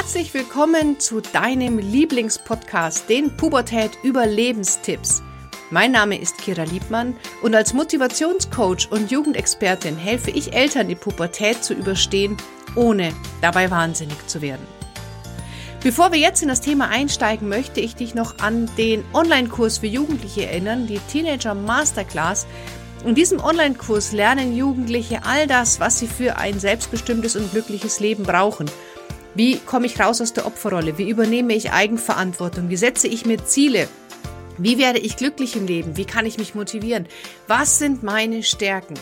Herzlich willkommen zu deinem Lieblingspodcast, den Pubertät Überlebenstipps. Mein Name ist Kira Liebmann und als Motivationscoach und Jugendexpertin helfe ich Eltern, die Pubertät zu überstehen, ohne dabei wahnsinnig zu werden. Bevor wir jetzt in das Thema einsteigen, möchte ich dich noch an den Online-Kurs für Jugendliche erinnern, die Teenager Masterclass. In diesem Online-Kurs lernen Jugendliche all das, was sie für ein selbstbestimmtes und glückliches Leben brauchen. Wie komme ich raus aus der Opferrolle? Wie übernehme ich Eigenverantwortung? Wie setze ich mir Ziele? Wie werde ich glücklich im Leben? Wie kann ich mich motivieren? Was sind meine Stärken?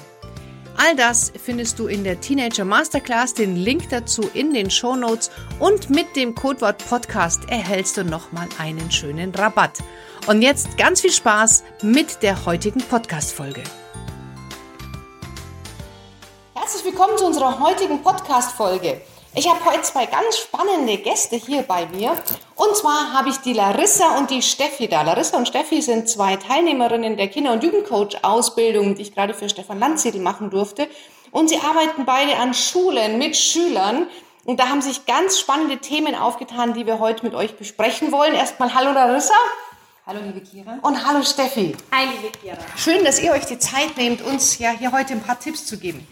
All das findest du in der Teenager Masterclass. Den Link dazu in den Show Notes und mit dem Codewort Podcast erhältst du nochmal einen schönen Rabatt. Und jetzt ganz viel Spaß mit der heutigen Podcast-Folge. Herzlich willkommen zu unserer heutigen Podcast-Folge. Ich habe heute zwei ganz spannende Gäste hier bei mir. Und zwar habe ich die Larissa und die Steffi da. Larissa und Steffi sind zwei Teilnehmerinnen der Kinder- und Jugendcoach-Ausbildung, die ich gerade für Stefan Landsiedel machen durfte. Und sie arbeiten beide an Schulen mit Schülern. Und da haben sich ganz spannende Themen aufgetan, die wir heute mit euch besprechen wollen. Erstmal Hallo Larissa. Hallo liebe Kira. Und hallo Steffi. Hi liebe Kira. Schön, dass ihr euch die Zeit nehmt, uns ja hier heute ein paar Tipps zu geben.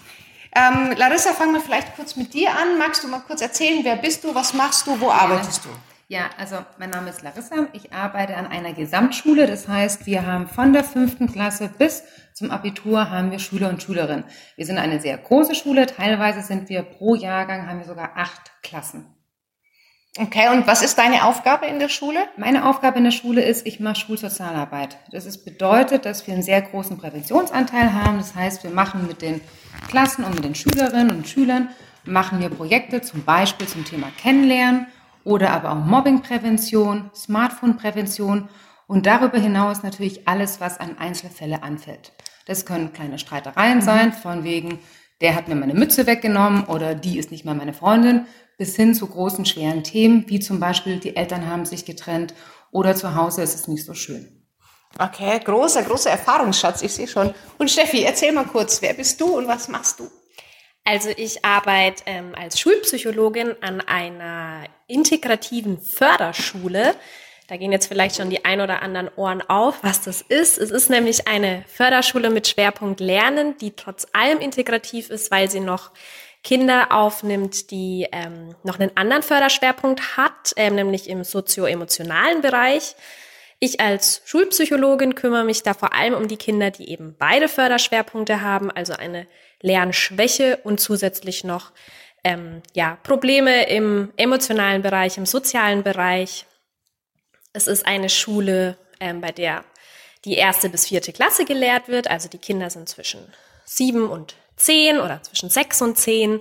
Ähm, Larissa, fangen wir vielleicht kurz mit dir an. Magst du mal kurz erzählen, wer bist du, was machst du, wo arbeitest du? Ja, also mein Name ist Larissa. Ich arbeite an einer Gesamtschule. Das heißt, wir haben von der fünften Klasse bis zum Abitur haben wir Schüler und Schülerinnen. Wir sind eine sehr große Schule. Teilweise sind wir pro Jahrgang haben wir sogar acht Klassen. Okay, und was ist deine Aufgabe in der Schule? Meine Aufgabe in der Schule ist, ich mache Schulsozialarbeit. Das ist, bedeutet, dass wir einen sehr großen Präventionsanteil haben. Das heißt, wir machen mit den Klassen und mit den Schülerinnen und Schülern machen wir Projekte zum Beispiel zum Thema Kennenlernen oder aber auch Mobbingprävention, Smartphone-Prävention und darüber hinaus natürlich alles, was an Einzelfälle anfällt. Das können kleine Streitereien mhm. sein, von wegen, der hat mir meine Mütze weggenommen oder die ist nicht mehr meine Freundin, bis hin zu großen, schweren Themen, wie zum Beispiel die Eltern haben sich getrennt oder zu Hause ist es nicht so schön. Okay, großer, großer Erfahrungsschatz, ich sehe schon. Und Steffi, erzähl mal kurz, wer bist du und was machst du? Also ich arbeite ähm, als Schulpsychologin an einer integrativen Förderschule. Da gehen jetzt vielleicht schon die ein oder anderen Ohren auf, was das ist. Es ist nämlich eine Förderschule mit Schwerpunkt Lernen, die trotz allem integrativ ist, weil sie noch Kinder aufnimmt, die ähm, noch einen anderen Förderschwerpunkt hat, ähm, nämlich im sozioemotionalen Bereich. Ich als Schulpsychologin kümmere mich da vor allem um die Kinder, die eben beide Förderschwerpunkte haben, also eine Lernschwäche und zusätzlich noch ähm, ja, Probleme im emotionalen Bereich, im sozialen Bereich. Es ist eine Schule, ähm, bei der die erste bis vierte Klasse gelehrt wird, also die Kinder sind zwischen sieben und zehn oder zwischen sechs und zehn.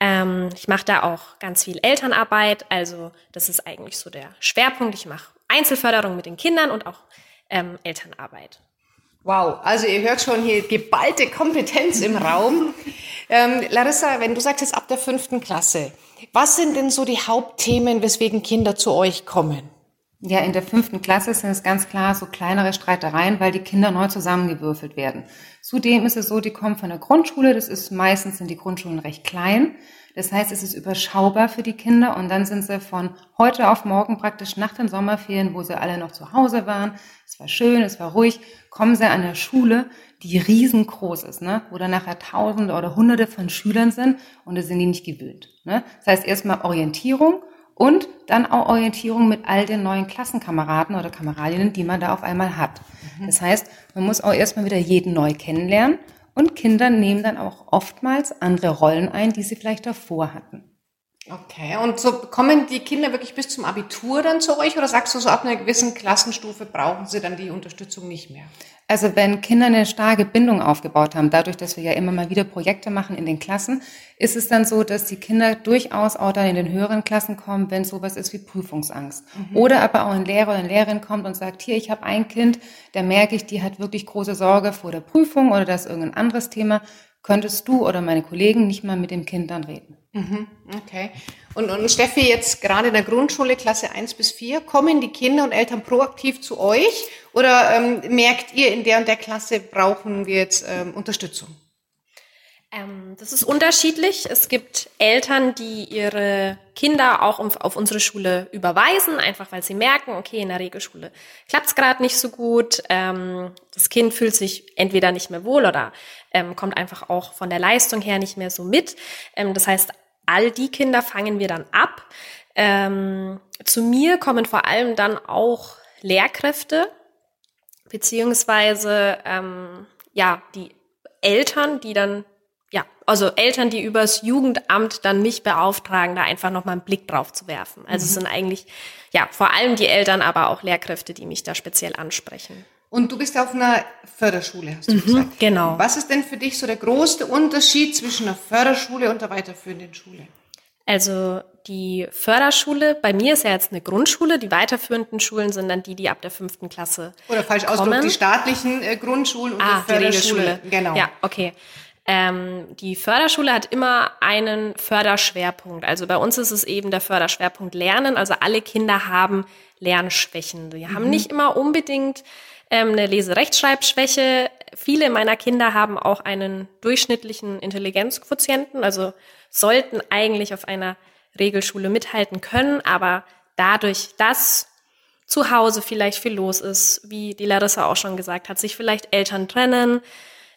Ähm, ich mache da auch ganz viel Elternarbeit, also das ist eigentlich so der Schwerpunkt. Ich mache Einzelförderung mit den Kindern und auch ähm, Elternarbeit. Wow, also ihr hört schon hier geballte Kompetenz im Raum. Ähm, Larissa, wenn du sagst jetzt ab der fünften Klasse, was sind denn so die Hauptthemen, weswegen Kinder zu euch kommen? Ja, in der fünften Klasse sind es ganz klar so kleinere Streitereien, weil die Kinder neu zusammengewürfelt werden. Zudem ist es so, die kommen von der Grundschule, das ist meistens sind die Grundschulen recht klein. Das heißt, es ist überschaubar für die Kinder und dann sind sie von heute auf morgen praktisch nach den Sommerferien, wo sie alle noch zu Hause waren. Es war schön, es war ruhig, kommen sie an der Schule, die riesengroß ist, ne? wo dann nachher Tausende oder Hunderte von Schülern sind und da sind die nicht gewöhnt. Ne? Das heißt erstmal Orientierung und dann auch Orientierung mit all den neuen Klassenkameraden oder Kameradinnen, die man da auf einmal hat. Mhm. Das heißt, man muss auch erstmal wieder jeden neu kennenlernen und Kinder nehmen dann auch oftmals andere Rollen ein, die sie vielleicht davor hatten. Okay, und so kommen die Kinder wirklich bis zum Abitur dann zu euch oder sagst du so ab einer gewissen Klassenstufe brauchen sie dann die Unterstützung nicht mehr? Also wenn Kinder eine starke Bindung aufgebaut haben, dadurch, dass wir ja immer mal wieder Projekte machen in den Klassen, ist es dann so, dass die Kinder durchaus auch dann in den höheren Klassen kommen, wenn sowas ist wie Prüfungsangst. Mhm. Oder aber auch ein Lehrer oder eine Lehrerin kommt und sagt, hier, ich habe ein Kind, da merke ich, die hat wirklich große Sorge vor der Prüfung oder das ist irgendein anderes Thema. Könntest du oder meine Kollegen nicht mal mit dem Kind dann reden? Mhm. Okay. Und, und Steffi, jetzt gerade in der Grundschule, Klasse 1 bis 4, kommen die Kinder und Eltern proaktiv zu euch oder ähm, merkt ihr, in der und der Klasse brauchen wir jetzt ähm, Unterstützung? Ähm, das ist unterschiedlich. Es gibt Eltern, die ihre Kinder auch auf unsere Schule überweisen, einfach weil sie merken, okay, in der Regelschule klappt es gerade nicht so gut. Ähm, das Kind fühlt sich entweder nicht mehr wohl oder ähm, kommt einfach auch von der Leistung her nicht mehr so mit. Ähm, das heißt, all die Kinder fangen wir dann ab. Ähm, zu mir kommen vor allem dann auch Lehrkräfte, beziehungsweise ähm, ja, die Eltern, die dann ja, also Eltern, die übers Jugendamt dann mich beauftragen, da einfach nochmal einen Blick drauf zu werfen. Also mhm. es sind eigentlich, ja, vor allem die Eltern, aber auch Lehrkräfte, die mich da speziell ansprechen. Und du bist auf einer Förderschule, hast du mhm, gesagt. Genau. Was ist denn für dich so der größte Unterschied zwischen einer Förderschule und der weiterführenden Schule? Also die Förderschule, bei mir ist ja jetzt eine Grundschule, die weiterführenden Schulen sind dann die, die ab der fünften Klasse. Oder falsch ausgedrückt, die staatlichen äh, Grundschulen und ah, die Förderschule. Die genau. Ja, okay. Ähm, die Förderschule hat immer einen Förderschwerpunkt. Also bei uns ist es eben der Förderschwerpunkt Lernen. Also alle Kinder haben Lernschwächen. Sie mhm. haben nicht immer unbedingt ähm, eine Leserechtschreibschwäche. Viele meiner Kinder haben auch einen durchschnittlichen Intelligenzquotienten, also sollten eigentlich auf einer Regelschule mithalten können, aber dadurch, dass zu Hause vielleicht viel los ist, wie die Larissa auch schon gesagt hat, sich vielleicht Eltern trennen,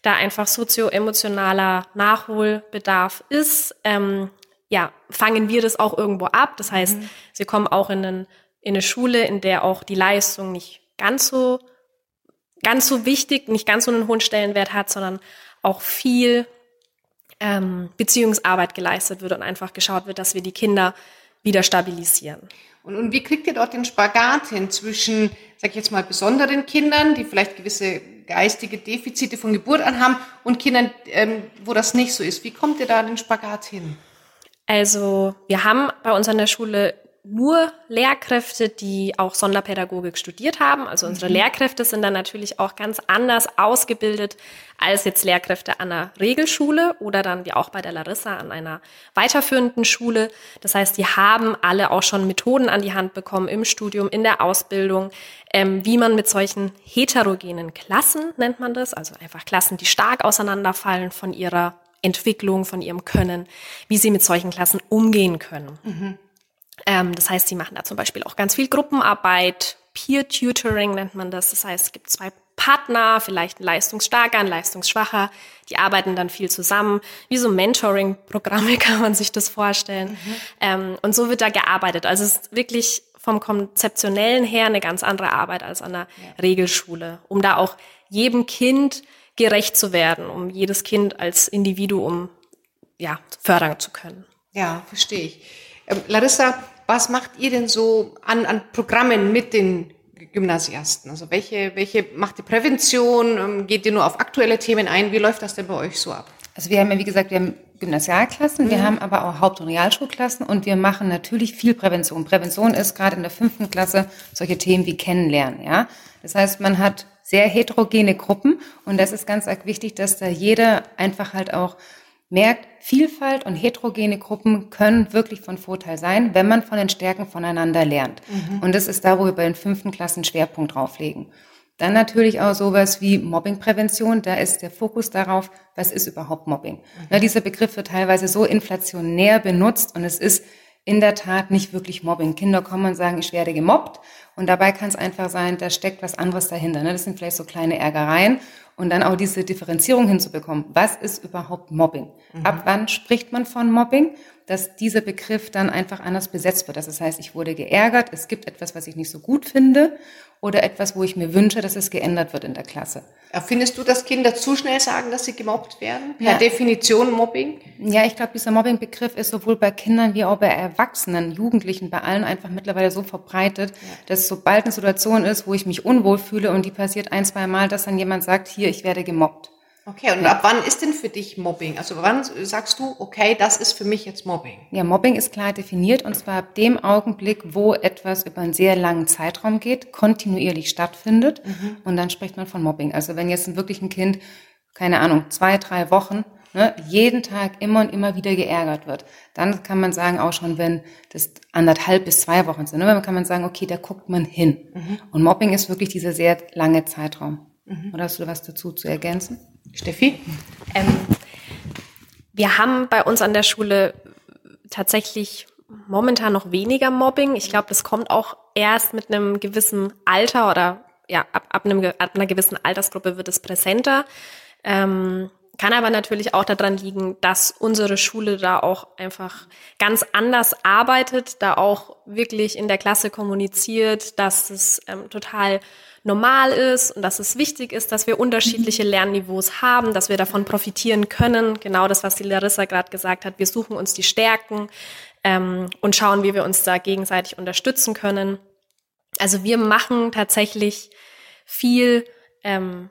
da einfach sozioemotionaler Nachholbedarf ist, ähm, ja, fangen wir das auch irgendwo ab. Das heißt, mhm. sie kommen auch in, einen, in eine Schule, in der auch die Leistung nicht ganz so, ganz so wichtig, nicht ganz so einen hohen Stellenwert hat, sondern auch viel ähm, Beziehungsarbeit geleistet wird und einfach geschaut wird, dass wir die Kinder wieder stabilisieren. Und, und wie kriegt ihr dort den Spagat hin zwischen, sag ich jetzt mal, besonderen Kindern, die vielleicht gewisse geistige Defizite von Geburt an haben und Kindern, ähm, wo das nicht so ist? Wie kommt ihr da den Spagat hin? Also wir haben bei uns an der Schule nur Lehrkräfte, die auch Sonderpädagogik studiert haben. Also unsere mhm. Lehrkräfte sind dann natürlich auch ganz anders ausgebildet als jetzt Lehrkräfte an einer Regelschule oder dann wie auch bei der Larissa an einer weiterführenden Schule. Das heißt, die haben alle auch schon Methoden an die Hand bekommen im Studium, in der Ausbildung, ähm, wie man mit solchen heterogenen Klassen nennt man das, also einfach Klassen, die stark auseinanderfallen von ihrer Entwicklung, von ihrem Können, wie sie mit solchen Klassen umgehen können. Mhm. Ähm, das heißt, sie machen da zum Beispiel auch ganz viel Gruppenarbeit, Peer-Tutoring nennt man das. Das heißt, es gibt zwei Partner, vielleicht ein leistungsstarker, ein leistungsschwacher. Die arbeiten dann viel zusammen. Wie so Mentoring-Programme kann man sich das vorstellen. Mhm. Ähm, und so wird da gearbeitet. Also es ist wirklich vom Konzeptionellen her eine ganz andere Arbeit als an der ja. Regelschule, um da auch jedem Kind gerecht zu werden, um jedes Kind als Individuum ja, fördern zu können. Ja, verstehe ich. Ähm, Larissa, was macht ihr denn so an, an Programmen mit den Gymnasiasten? Also welche, welche macht ihr Prävention? Ähm, geht ihr nur auf aktuelle Themen ein? Wie läuft das denn bei euch so ab? Also wir haben ja, wie gesagt, wir haben Gymnasialklassen, mhm. wir haben aber auch Haupt- und Realschulklassen und wir machen natürlich viel Prävention. Prävention ist gerade in der fünften Klasse solche Themen wie Kennenlernen, ja. Das heißt, man hat sehr heterogene Gruppen und das ist ganz wichtig, dass da jeder einfach halt auch merkt, Vielfalt und heterogene Gruppen können wirklich von Vorteil sein, wenn man von den Stärken voneinander lernt. Mhm. Und das ist da, wo wir bei den fünften Klassen Schwerpunkt drauflegen. Dann natürlich auch sowas wie Mobbingprävention. Da ist der Fokus darauf, was ist überhaupt Mobbing. Mhm. Ja, dieser Begriff wird teilweise so inflationär benutzt und es ist in der Tat nicht wirklich Mobbing. Kinder kommen und sagen, ich werde gemobbt und dabei kann es einfach sein, da steckt was anderes dahinter. Ne? Das sind vielleicht so kleine Ärgereien und dann auch diese Differenzierung hinzubekommen. Was ist überhaupt Mobbing? Mhm. Ab wann spricht man von Mobbing? Dass dieser Begriff dann einfach anders besetzt wird. Das heißt, ich wurde geärgert, es gibt etwas, was ich nicht so gut finde oder etwas, wo ich mir wünsche, dass es geändert wird in der Klasse. Findest du, dass Kinder zu schnell sagen, dass sie gemobbt werden? Per ja. Definition Mobbing? Ja, ich glaube, dieser Mobbing-Begriff ist sowohl bei Kindern wie auch bei Erwachsenen, Jugendlichen, bei allen einfach mittlerweile so verbreitet, ja. dass sobald eine Situation ist, wo ich mich unwohl fühle und die passiert ein, zwei Mal, dass dann jemand sagt, hier, ich werde gemobbt. Okay, und ab wann ist denn für dich Mobbing? Also wann sagst du, okay, das ist für mich jetzt Mobbing? Ja, Mobbing ist klar definiert und zwar ab dem Augenblick, wo etwas über einen sehr langen Zeitraum geht, kontinuierlich stattfindet mhm. und dann spricht man von Mobbing. Also wenn jetzt wirklich ein Kind, keine Ahnung, zwei, drei Wochen ne, jeden Tag immer und immer wieder geärgert wird, dann kann man sagen, auch schon wenn das anderthalb bis zwei Wochen sind, ne, dann kann man sagen, okay, da guckt man hin. Mhm. Und Mobbing ist wirklich dieser sehr lange Zeitraum. Mhm. Oder hast du was dazu zu ergänzen? Steffi? Ähm, Wir haben bei uns an der Schule tatsächlich momentan noch weniger Mobbing. Ich glaube, das kommt auch erst mit einem gewissen Alter oder ja, ab, ab, einem, ab einer gewissen Altersgruppe wird es präsenter. Ähm, kann aber natürlich auch daran liegen, dass unsere Schule da auch einfach ganz anders arbeitet, da auch wirklich in der Klasse kommuniziert, dass es ähm, total normal ist und dass es wichtig ist, dass wir unterschiedliche Lernniveaus haben, dass wir davon profitieren können. Genau das, was die Larissa gerade gesagt hat. Wir suchen uns die Stärken ähm, und schauen, wie wir uns da gegenseitig unterstützen können. Also wir machen tatsächlich viel ähm,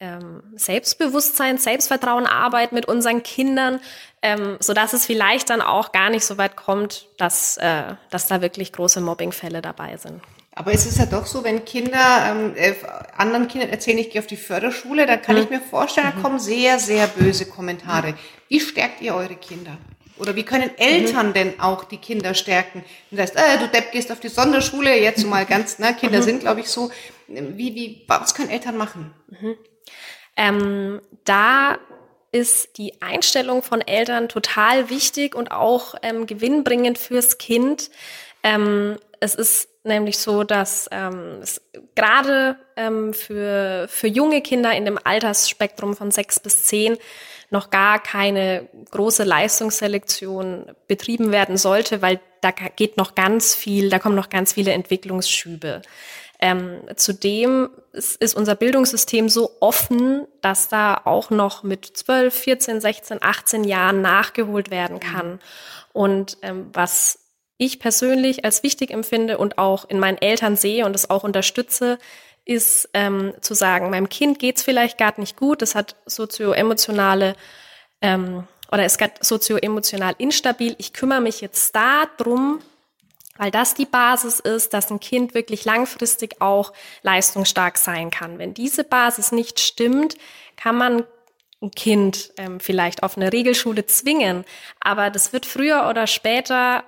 ähm, Selbstbewusstsein, Selbstvertrauen, Arbeit mit unseren Kindern, ähm, so dass es vielleicht dann auch gar nicht so weit kommt, dass, äh, dass da wirklich große Mobbingfälle dabei sind. Aber es ist ja doch so, wenn Kinder äh, anderen Kindern erzählen, ich gehe auf die Förderschule, dann kann mhm. ich mir vorstellen, da kommen sehr, sehr böse Kommentare. Wie stärkt ihr eure Kinder? Oder wie können Eltern mhm. denn auch die Kinder stärken? Das heißt, äh, du Depp gehst auf die Sonderschule, jetzt mal ganz, ne, Kinder mhm. sind, glaube ich, so. Wie, wie, was können Eltern machen? Mhm. Ähm, da ist die Einstellung von Eltern total wichtig und auch ähm, gewinnbringend fürs Kind. Ähm, es ist nämlich so, dass ähm, es gerade ähm, für, für junge Kinder in dem Altersspektrum von sechs bis zehn noch gar keine große Leistungsselektion betrieben werden sollte, weil da geht noch ganz viel, da kommen noch ganz viele Entwicklungsschübe. Ähm, zudem ist, ist unser Bildungssystem so offen, dass da auch noch mit 12, 14, 16, 18 Jahren nachgeholt werden kann. Und ähm, was ich persönlich als wichtig empfinde und auch in meinen Eltern sehe und es auch unterstütze, ist ähm, zu sagen, meinem Kind geht's vielleicht gar nicht gut, es hat sozioemotionale ähm, oder ist gerade sozioemotional instabil. Ich kümmere mich jetzt darum, weil das die Basis ist, dass ein Kind wirklich langfristig auch leistungsstark sein kann. Wenn diese Basis nicht stimmt, kann man ein Kind ähm, vielleicht auf eine Regelschule zwingen, aber das wird früher oder später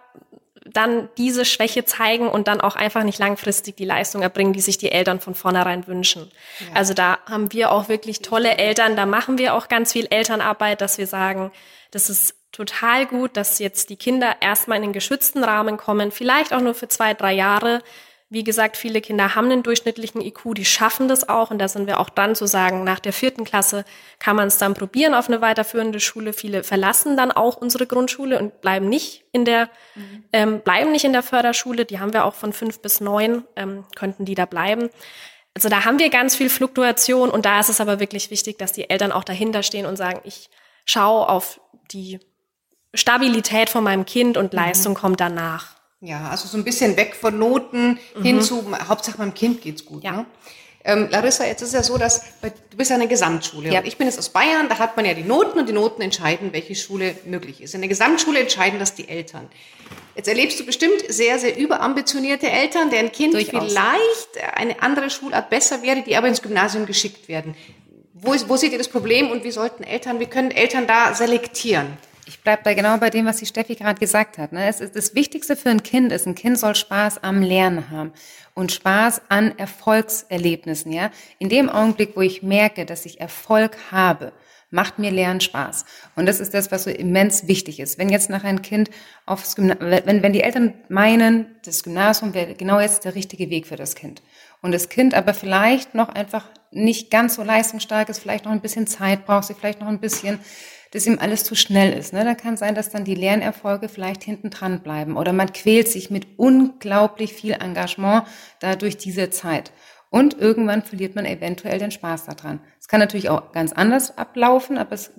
dann diese Schwäche zeigen und dann auch einfach nicht langfristig die Leistung erbringen, die sich die Eltern von vornherein wünschen. Ja. Also da haben wir auch wirklich tolle Eltern, da machen wir auch ganz viel Elternarbeit, dass wir sagen, das ist total gut, dass jetzt die Kinder erstmal in den geschützten Rahmen kommen, vielleicht auch nur für zwei, drei Jahre, wie gesagt, viele Kinder haben einen durchschnittlichen IQ, die schaffen das auch. Und da sind wir auch dran zu sagen, nach der vierten Klasse kann man es dann probieren auf eine weiterführende Schule. Viele verlassen dann auch unsere Grundschule und bleiben nicht in der, mhm. ähm, bleiben nicht in der Förderschule. Die haben wir auch von fünf bis neun, ähm, könnten die da bleiben. Also da haben wir ganz viel Fluktuation und da ist es aber wirklich wichtig, dass die Eltern auch dahinter stehen und sagen, ich schaue auf die Stabilität von meinem Kind und mhm. Leistung mhm. kommt danach. Ja, also so ein bisschen weg von Noten mhm. hin zu, Hauptsache meinem Kind geht's gut. Ja. Ne? Ähm, Larissa, jetzt ist ja so, dass du bist ja eine Gesamtschule. Ja. Ich bin jetzt aus Bayern, da hat man ja die Noten und die Noten entscheiden, welche Schule möglich ist. In der Gesamtschule entscheiden das die Eltern. Jetzt erlebst du bestimmt sehr, sehr überambitionierte Eltern, deren Kind Durchaus. vielleicht eine andere Schulart besser wäre, die aber ins Gymnasium geschickt werden. Wo, ist, wo seht ihr das Problem und wie sollten Eltern, wie können Eltern da selektieren? Ich bleibe da genau bei dem, was die Steffi gerade gesagt hat. Ne? Es ist, das Wichtigste für ein Kind ist, ein Kind soll Spaß am Lernen haben und Spaß an Erfolgserlebnissen. Ja, in dem Augenblick, wo ich merke, dass ich Erfolg habe, macht mir Lernen Spaß. Und das ist das, was so immens wichtig ist. Wenn jetzt nach ein Kind aufs Gymnasium, wenn, wenn die Eltern meinen, das Gymnasium wäre genau jetzt der richtige Weg für das Kind. Und das Kind aber vielleicht noch einfach nicht ganz so leistungsstark ist, vielleicht noch ein bisschen Zeit braucht, sie vielleicht noch ein bisschen dass ihm alles zu schnell ist. Ne? Da kann sein, dass dann die Lernerfolge vielleicht hinten dran bleiben oder man quält sich mit unglaublich viel Engagement da durch diese Zeit. Und irgendwann verliert man eventuell den Spaß daran. Es kann natürlich auch ganz anders ablaufen, aber es,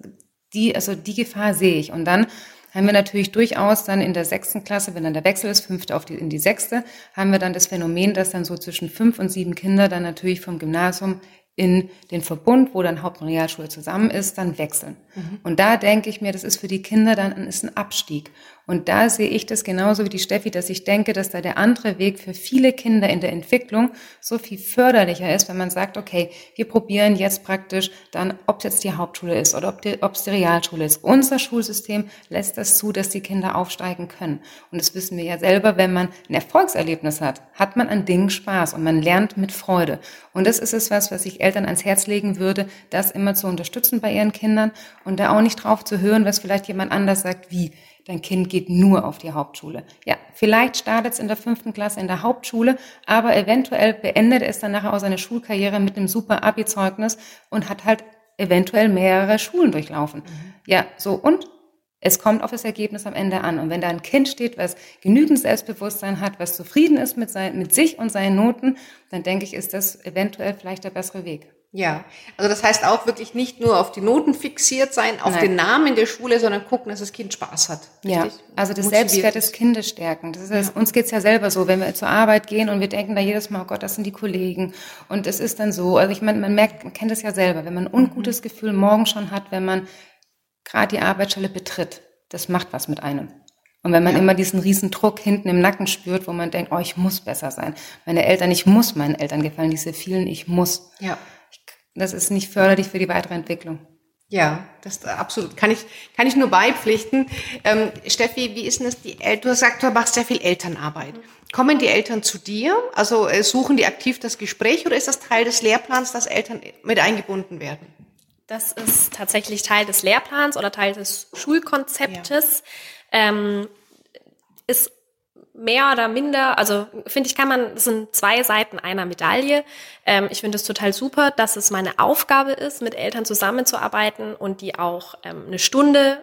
die, also die Gefahr sehe ich. Und dann haben wir natürlich durchaus dann in der sechsten Klasse, wenn dann der Wechsel ist, fünfte auf die, in die sechste, haben wir dann das Phänomen, dass dann so zwischen fünf und sieben Kinder dann natürlich vom Gymnasium in den Verbund, wo dann Haupt- und Realschule zusammen ist, dann wechseln. Mhm. Und da denke ich mir, das ist für die Kinder dann ist ein Abstieg. Und da sehe ich das genauso wie die Steffi, dass ich denke, dass da der andere Weg für viele Kinder in der Entwicklung so viel förderlicher ist, wenn man sagt, okay, wir probieren jetzt praktisch dann, ob es jetzt die Hauptschule ist oder ob, es die Realschule ist. Unser Schulsystem lässt das zu, dass die Kinder aufsteigen können. Und das wissen wir ja selber, wenn man ein Erfolgserlebnis hat, hat man an Dingen Spaß und man lernt mit Freude. Und das ist es was, was ich Eltern ans Herz legen würde, das immer zu unterstützen bei ihren Kindern und da auch nicht drauf zu hören, was vielleicht jemand anders sagt, wie dein Kind geht nur auf die Hauptschule. Ja, vielleicht startet es in der fünften Klasse in der Hauptschule, aber eventuell beendet es dann nachher auch seine Schulkarriere mit einem super Abi-Zeugnis und hat halt eventuell mehrere Schulen durchlaufen. Mhm. Ja, so und es kommt auf das Ergebnis am Ende an. Und wenn da ein Kind steht, was genügend Selbstbewusstsein hat, was zufrieden ist mit, sein, mit sich und seinen Noten, dann denke ich, ist das eventuell vielleicht der bessere Weg. Ja, also das heißt auch wirklich nicht nur auf die Noten fixiert sein, auf Nein. den Namen der Schule, sondern gucken, dass das Kind Spaß hat. Richtig? Ja, also das Selbstwert des Kindes stärken. Das ist, ja. Uns geht's ja selber so, wenn wir zur Arbeit gehen und wir denken da jedes Mal, oh Gott, das sind die Kollegen. Und es ist dann so, also ich meine, man merkt, man kennt es ja selber, wenn man ein ungutes Gefühl morgen schon hat, wenn man gerade die Arbeitsstelle betritt, das macht was mit einem. Und wenn man ja. immer diesen riesen Druck hinten im Nacken spürt, wo man denkt, oh, ich muss besser sein. Meine Eltern, ich muss meinen Eltern gefallen, diese vielen, ich muss. Ja das ist nicht förderlich für die weitere Entwicklung. Ja, das absolut kann ich kann ich nur beipflichten. Ähm, Steffi, wie ist denn das? Die El du hast gesagt, du machst sehr viel Elternarbeit. Kommen die Eltern zu dir? Also äh, suchen die aktiv das Gespräch oder ist das Teil des Lehrplans, dass Eltern mit eingebunden werden? Das ist tatsächlich Teil des Lehrplans oder Teil des Schulkonzeptes. Ja. Ähm, ist mehr oder minder, also finde ich, kann man, das sind zwei Seiten einer Medaille. Ähm, ich finde es total super, dass es meine Aufgabe ist, mit Eltern zusammenzuarbeiten und die auch ähm, eine Stunde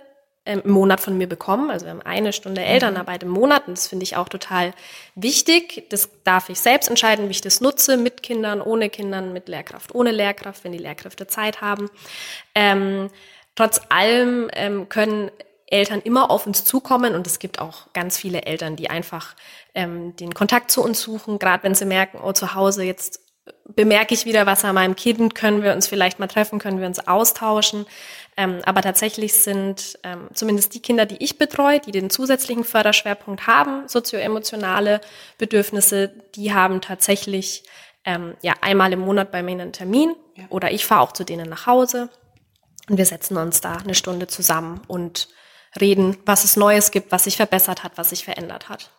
ähm, im Monat von mir bekommen. Also wir haben eine Stunde mhm. Elternarbeit im Monat und das finde ich auch total wichtig. Das darf ich selbst entscheiden, wie ich das nutze, mit Kindern, ohne Kindern, mit Lehrkraft, ohne Lehrkraft, wenn die Lehrkräfte Zeit haben. Ähm, trotz allem ähm, können Eltern immer auf uns zukommen und es gibt auch ganz viele Eltern, die einfach ähm, den Kontakt zu uns suchen, gerade wenn sie merken, oh zu Hause jetzt bemerke ich wieder was an meinem Kind, können wir uns vielleicht mal treffen, können wir uns austauschen. Ähm, aber tatsächlich sind ähm, zumindest die Kinder, die ich betreue, die den zusätzlichen Förderschwerpunkt haben, sozioemotionale Bedürfnisse, die haben tatsächlich ähm, ja einmal im Monat bei mir einen Termin ja. oder ich fahre auch zu denen nach Hause und wir setzen uns da eine Stunde zusammen und reden, was es Neues gibt, was sich verbessert hat, was sich verändert hat.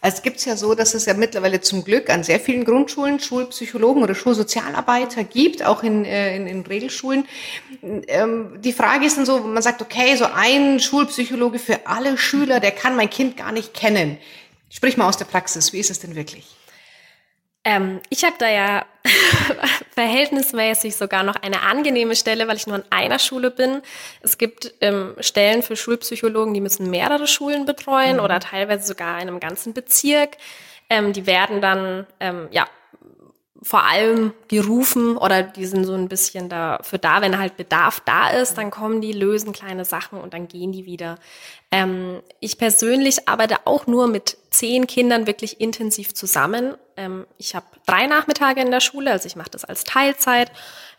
Also es gibt es ja so, dass es ja mittlerweile zum Glück an sehr vielen Grundschulen Schulpsychologen oder Schulsozialarbeiter gibt, auch in, äh, in, in Regelschulen. Ähm, die Frage ist dann so, man sagt, okay, so ein Schulpsychologe für alle Schüler, der kann mein Kind gar nicht kennen. Sprich mal aus der Praxis, wie ist es denn wirklich? Ähm, ich habe da ja verhältnismäßig sogar noch eine angenehme Stelle, weil ich nur an einer Schule bin. Es gibt ähm, Stellen für Schulpsychologen, die müssen mehrere Schulen betreuen mhm. oder teilweise sogar einem ganzen Bezirk. Ähm, die werden dann ähm, ja vor allem gerufen oder die sind so ein bisschen dafür da, wenn halt Bedarf da ist, dann kommen die, lösen kleine Sachen und dann gehen die wieder. Ähm, ich persönlich arbeite auch nur mit zehn Kindern wirklich intensiv zusammen. Ähm, ich habe drei Nachmittage in der Schule, also ich mache das als Teilzeit.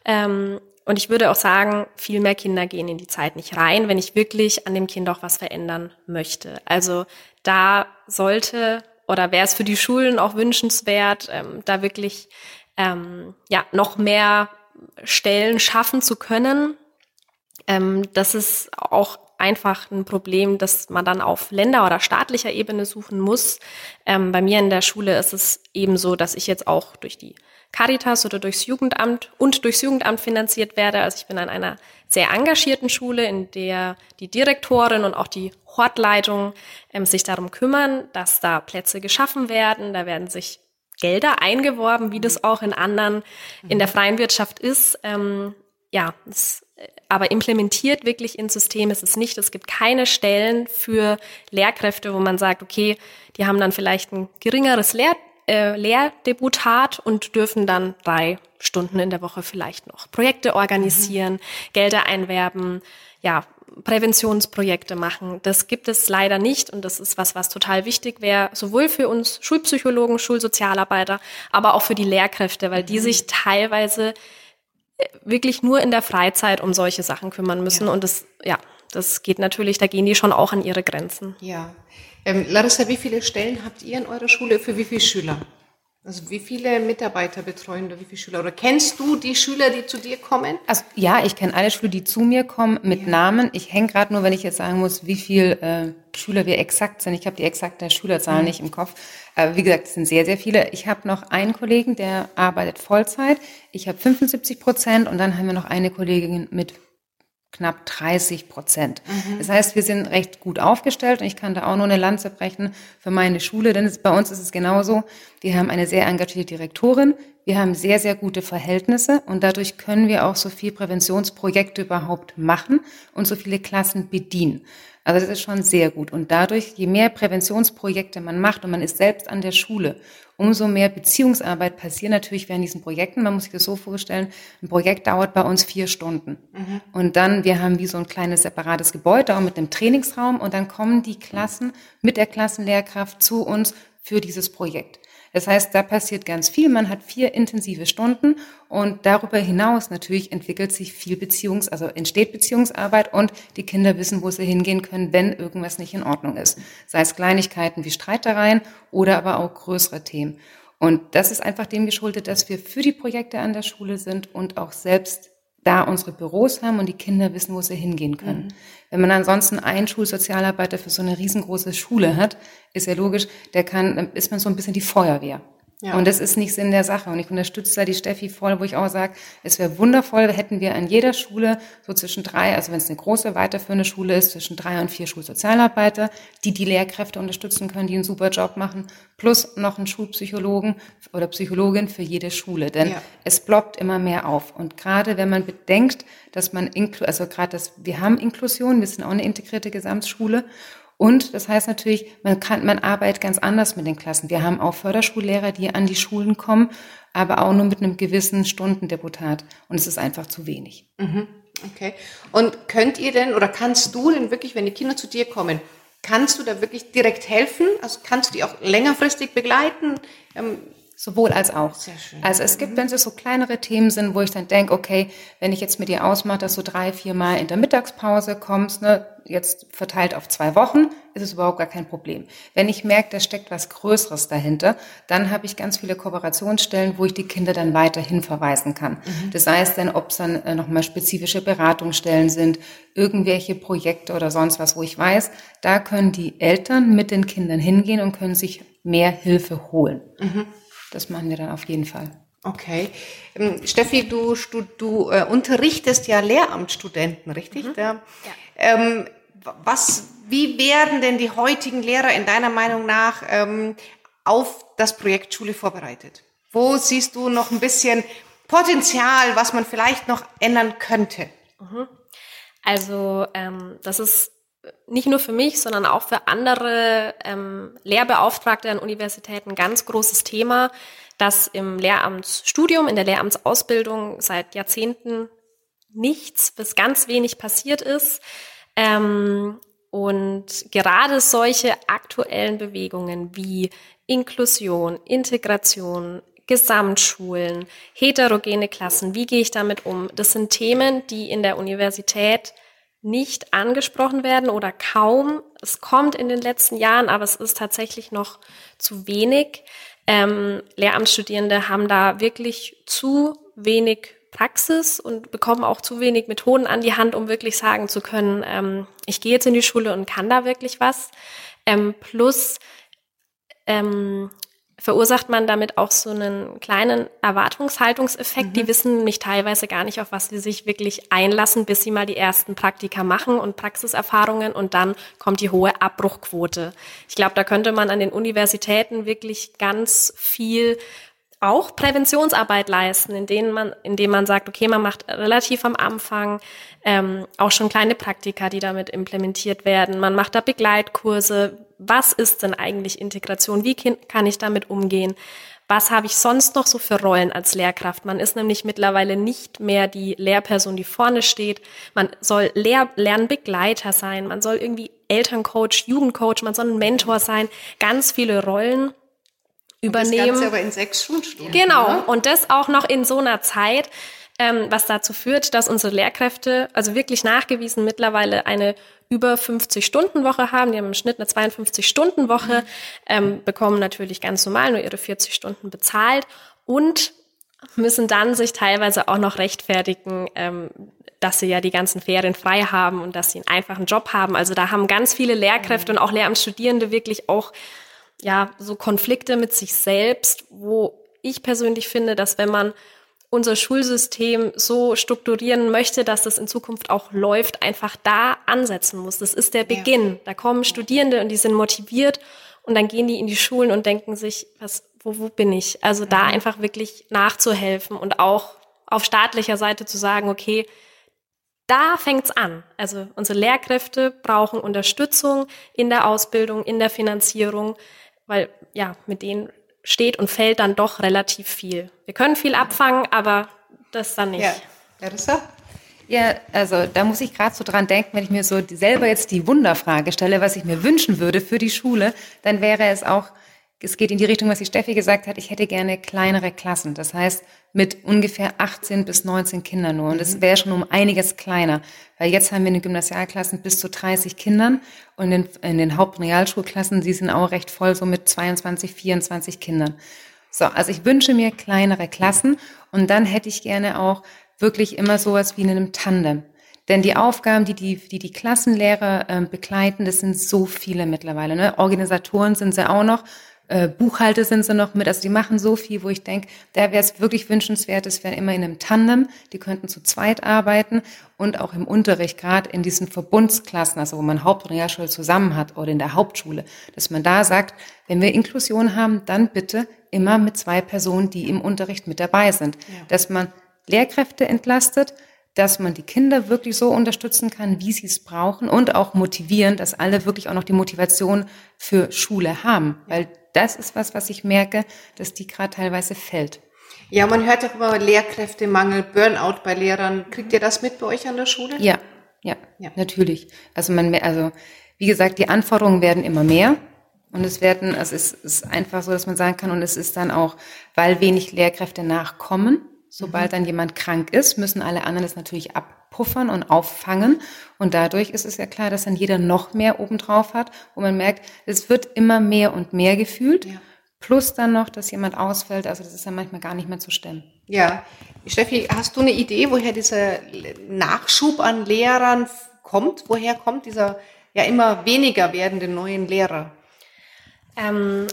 Ähm, und ich würde auch sagen, viel mehr Kinder gehen in die Zeit nicht rein, wenn ich wirklich an dem Kind auch was verändern möchte. Also da sollte oder wäre es für die Schulen auch wünschenswert, ähm, da wirklich ähm, ja noch mehr Stellen schaffen zu können. Ähm, das ist auch einfach ein Problem, das man dann auf Länder- oder staatlicher Ebene suchen muss. Ähm, bei mir in der Schule ist es eben so, dass ich jetzt auch durch die Caritas oder durchs Jugendamt und durchs Jugendamt finanziert werde. Also ich bin an einer sehr engagierten Schule, in der die Direktorin und auch die Hortleitung ähm, sich darum kümmern, dass da Plätze geschaffen werden. Da werden sich Gelder eingeworben, wie das auch in anderen in der freien Wirtschaft ist. Ähm, ja, es, aber implementiert wirklich ins System ist es nicht. Es gibt keine Stellen für Lehrkräfte, wo man sagt, okay, die haben dann vielleicht ein geringeres Lehr äh, Lehrdebutat und dürfen dann drei Stunden in der Woche vielleicht noch Projekte organisieren, mhm. Gelder einwerben, ja, Präventionsprojekte machen. Das gibt es leider nicht und das ist was, was total wichtig wäre, sowohl für uns Schulpsychologen, Schulsozialarbeiter, aber auch für die Lehrkräfte, weil die mhm. sich teilweise äh, wirklich nur in der Freizeit um solche Sachen kümmern müssen ja. und das, ja, das geht natürlich, da gehen die schon auch an ihre Grenzen. Ja. Ähm, Larissa, wie viele Stellen habt ihr in eurer Schule für wie viele Schüler? Also wie viele Mitarbeiter betreuen du, wie viele Schüler? Oder kennst du die Schüler, die zu dir kommen? Also ja, ich kenne alle Schüler, die zu mir kommen mit ja. Namen. Ich hänge gerade nur, wenn ich jetzt sagen muss, wie viele äh, Schüler wir exakt sind. Ich habe die exakte Schülerzahl mhm. nicht im Kopf. Aber wie gesagt, es sind sehr, sehr viele. Ich habe noch einen Kollegen, der arbeitet Vollzeit. Ich habe 75 Prozent und dann haben wir noch eine Kollegin mit knapp 30 Prozent. Mhm. Das heißt, wir sind recht gut aufgestellt und ich kann da auch nur eine Lanze brechen für meine Schule, denn es, bei uns ist es genauso. Wir haben eine sehr engagierte Direktorin, wir haben sehr, sehr gute Verhältnisse und dadurch können wir auch so viel Präventionsprojekte überhaupt machen und so viele Klassen bedienen. Also das ist schon sehr gut. Und dadurch, je mehr Präventionsprojekte man macht und man ist selbst an der Schule, umso mehr Beziehungsarbeit passiert natürlich während diesen Projekten. Man muss sich das so vorstellen, ein Projekt dauert bei uns vier Stunden. Mhm. Und dann, wir haben wie so ein kleines separates Gebäude, auch mit einem Trainingsraum. Und dann kommen die Klassen mit der Klassenlehrkraft zu uns für dieses Projekt. Das heißt, da passiert ganz viel. Man hat vier intensive Stunden und darüber hinaus natürlich entwickelt sich viel Beziehungs-, also entsteht Beziehungsarbeit und die Kinder wissen, wo sie hingehen können, wenn irgendwas nicht in Ordnung ist. Sei es Kleinigkeiten wie Streitereien oder aber auch größere Themen. Und das ist einfach dem geschuldet, dass wir für die Projekte an der Schule sind und auch selbst da unsere Büros haben und die Kinder wissen, wo sie hingehen können. Mhm. Wenn man ansonsten einen Schulsozialarbeiter für so eine riesengroße Schule hat, ist ja logisch, der kann, dann ist man so ein bisschen die Feuerwehr. Ja. Und das ist nicht Sinn der Sache. Und ich unterstütze da die Steffi voll, wo ich auch sage, es wäre wundervoll, hätten wir an jeder Schule so zwischen drei, also wenn es eine große weiterführende Schule ist, zwischen drei und vier Schulsozialarbeiter, die die Lehrkräfte unterstützen können, die einen super Job machen, plus noch einen Schulpsychologen oder Psychologin für jede Schule. Denn ja. es ploppt immer mehr auf. Und gerade wenn man bedenkt, dass man, also gerade das, wir haben Inklusion, wir sind auch eine integrierte Gesamtschule und das heißt natürlich, man kann, man arbeitet ganz anders mit den Klassen. Wir haben auch Förderschullehrer, die an die Schulen kommen, aber auch nur mit einem gewissen Stundendeputat. Und es ist einfach zu wenig. Mhm. Okay. Und könnt ihr denn oder kannst du denn wirklich, wenn die Kinder zu dir kommen, kannst du da wirklich direkt helfen? Also kannst du die auch längerfristig begleiten? Ähm, Sowohl als auch. Sehr schön. Also es gibt, wenn es so kleinere Themen sind, wo ich dann denke, okay, wenn ich jetzt mit dir ausmache, dass du drei, vier Mal in der Mittagspause kommst, ne, jetzt verteilt auf zwei Wochen, ist es überhaupt gar kein Problem. Wenn ich merke, da steckt was Größeres dahinter, dann habe ich ganz viele Kooperationsstellen, wo ich die Kinder dann weiterhin verweisen kann. Mhm. Das heißt dann, ob es dann äh, nochmal spezifische Beratungsstellen sind, irgendwelche Projekte oder sonst was, wo ich weiß, da können die Eltern mit den Kindern hingehen und können sich mehr Hilfe holen. Mhm. Das machen wir dann auf jeden Fall. Okay. Ähm, Steffi, du, du, du äh, unterrichtest ja Lehramtsstudenten, richtig? Mhm. Ja. Ähm, was, wie werden denn die heutigen Lehrer in deiner Meinung nach ähm, auf das Projekt Schule vorbereitet? Wo siehst du noch ein bisschen Potenzial, was man vielleicht noch ändern könnte? Mhm. Also ähm, das ist nicht nur für mich, sondern auch für andere ähm, Lehrbeauftragte an Universitäten ganz großes Thema, dass im Lehramtsstudium, in der Lehramtsausbildung seit Jahrzehnten nichts bis ganz wenig passiert ist. Ähm, und gerade solche aktuellen Bewegungen wie Inklusion, Integration, Gesamtschulen, heterogene Klassen, wie gehe ich damit um? Das sind Themen, die in der Universität nicht angesprochen werden oder kaum. Es kommt in den letzten Jahren, aber es ist tatsächlich noch zu wenig. Ähm, Lehramtsstudierende haben da wirklich zu wenig Praxis und bekommen auch zu wenig Methoden an die Hand, um wirklich sagen zu können, ähm, ich gehe jetzt in die Schule und kann da wirklich was. Ähm, plus ähm, verursacht man damit auch so einen kleinen Erwartungshaltungseffekt. Mhm. Die wissen nämlich teilweise gar nicht, auf was sie sich wirklich einlassen, bis sie mal die ersten Praktika machen und Praxiserfahrungen und dann kommt die hohe Abbruchquote. Ich glaube, da könnte man an den Universitäten wirklich ganz viel auch Präventionsarbeit leisten, indem man, indem man sagt, okay, man macht relativ am Anfang ähm, auch schon kleine Praktika, die damit implementiert werden. Man macht da Begleitkurse. Was ist denn eigentlich Integration? Wie kann ich damit umgehen? Was habe ich sonst noch so für Rollen als Lehrkraft? Man ist nämlich mittlerweile nicht mehr die Lehrperson, die vorne steht. Man soll Lehr Lernbegleiter sein. Man soll irgendwie Elterncoach, Jugendcoach, man soll ein Mentor sein. Ganz viele Rollen übernehmen. Das Ganze aber in sechs Schulstunden. Genau. Ne? Und das auch noch in so einer Zeit, ähm, was dazu führt, dass unsere Lehrkräfte, also wirklich nachgewiesen, mittlerweile eine über 50-Stunden-Woche haben. Die haben im Schnitt eine 52-Stunden-Woche, mhm. ähm, bekommen natürlich ganz normal nur ihre 40 Stunden bezahlt und müssen dann sich teilweise auch noch rechtfertigen, ähm, dass sie ja die ganzen Ferien frei haben und dass sie einen einfachen Job haben. Also da haben ganz viele Lehrkräfte mhm. und auch Lehramtsstudierende wirklich auch ja, so Konflikte mit sich selbst, wo ich persönlich finde, dass wenn man unser Schulsystem so strukturieren möchte, dass es in Zukunft auch läuft, einfach da ansetzen muss. Das ist der Beginn. Ja. Da kommen Studierende und die sind motiviert und dann gehen die in die Schulen und denken sich, was, wo, wo bin ich? Also da mhm. einfach wirklich nachzuhelfen und auch auf staatlicher Seite zu sagen, okay, da fängt's an. Also unsere Lehrkräfte brauchen Unterstützung in der Ausbildung, in der Finanzierung, weil ja, mit denen steht und fällt dann doch relativ viel. Wir können viel abfangen, aber das dann nicht. Ja, Larissa? Ja, also da muss ich gerade so dran denken, wenn ich mir so selber jetzt die Wunderfrage stelle, was ich mir wünschen würde für die Schule, dann wäre es auch es geht in die Richtung, was die Steffi gesagt hat, ich hätte gerne kleinere Klassen. Das heißt, mit ungefähr 18 bis 19 Kindern nur. Und das mhm. wäre schon um einiges kleiner. Weil jetzt haben wir in den Gymnasialklassen bis zu 30 Kindern und in, in den Haupt- und Realschulklassen, die sind auch recht voll, so mit 22, 24 Kindern. So, also ich wünsche mir kleinere Klassen und dann hätte ich gerne auch wirklich immer sowas wie in einem Tandem. Denn die Aufgaben, die die, die, die Klassenlehrer äh, begleiten, das sind so viele mittlerweile. Ne? Organisatoren sind sie auch noch äh, Buchhalter sind sie noch mit. Also die machen so viel, wo ich denke, da wäre es wirklich wünschenswert, es wäre immer in einem Tandem. Die könnten zu zweit arbeiten und auch im Unterricht, gerade in diesen Verbundsklassen, also wo man Haupt- und Realschule zusammen hat oder in der Hauptschule, dass man da sagt, wenn wir Inklusion haben, dann bitte immer mit zwei Personen, die im Unterricht mit dabei sind. Ja. Dass man Lehrkräfte entlastet, dass man die Kinder wirklich so unterstützen kann, wie sie es brauchen und auch motivieren, dass alle wirklich auch noch die Motivation für Schule haben, weil das ist was, was ich merke, dass die gerade teilweise fällt. Ja, man hört ja immer Lehrkräftemangel, Burnout bei Lehrern. Kriegt ihr das mit bei euch an der Schule? Ja, ja, ja. natürlich. Also man, also wie gesagt, die Anforderungen werden immer mehr. Und es werden, also es ist einfach so, dass man sagen kann, und es ist dann auch, weil wenig Lehrkräfte nachkommen, sobald mhm. dann jemand krank ist, müssen alle anderen das natürlich ab puffern und auffangen. Und dadurch ist es ja klar, dass dann jeder noch mehr obendrauf hat, wo man merkt, es wird immer mehr und mehr gefühlt. Ja. Plus dann noch, dass jemand ausfällt. Also das ist ja manchmal gar nicht mehr zu stemmen. Ja. Steffi, hast du eine Idee, woher dieser Nachschub an Lehrern kommt? Woher kommt dieser ja immer weniger werdende neuen Lehrer? Ähm,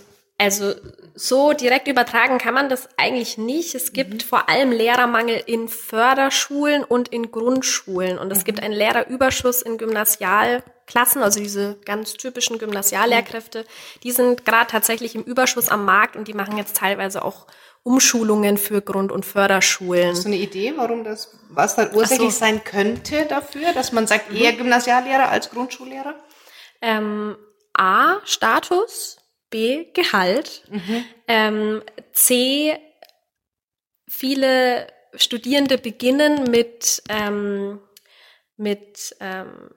also so direkt übertragen kann man das eigentlich nicht. Es gibt mhm. vor allem Lehrermangel in Förderschulen und in Grundschulen. Und es mhm. gibt einen Lehrerüberschuss in Gymnasialklassen, also diese ganz typischen Gymnasiallehrkräfte. Die sind gerade tatsächlich im Überschuss am Markt und die machen jetzt teilweise auch Umschulungen für Grund- und Förderschulen. Hast du eine Idee, warum das, was da ursächlich so. sein könnte dafür, dass man sagt, eher mhm. Gymnasiallehrer als Grundschullehrer? Ähm, A, Status. B, Gehalt. Mhm. Ähm, C, viele Studierende beginnen mit, ähm, mit, ähm,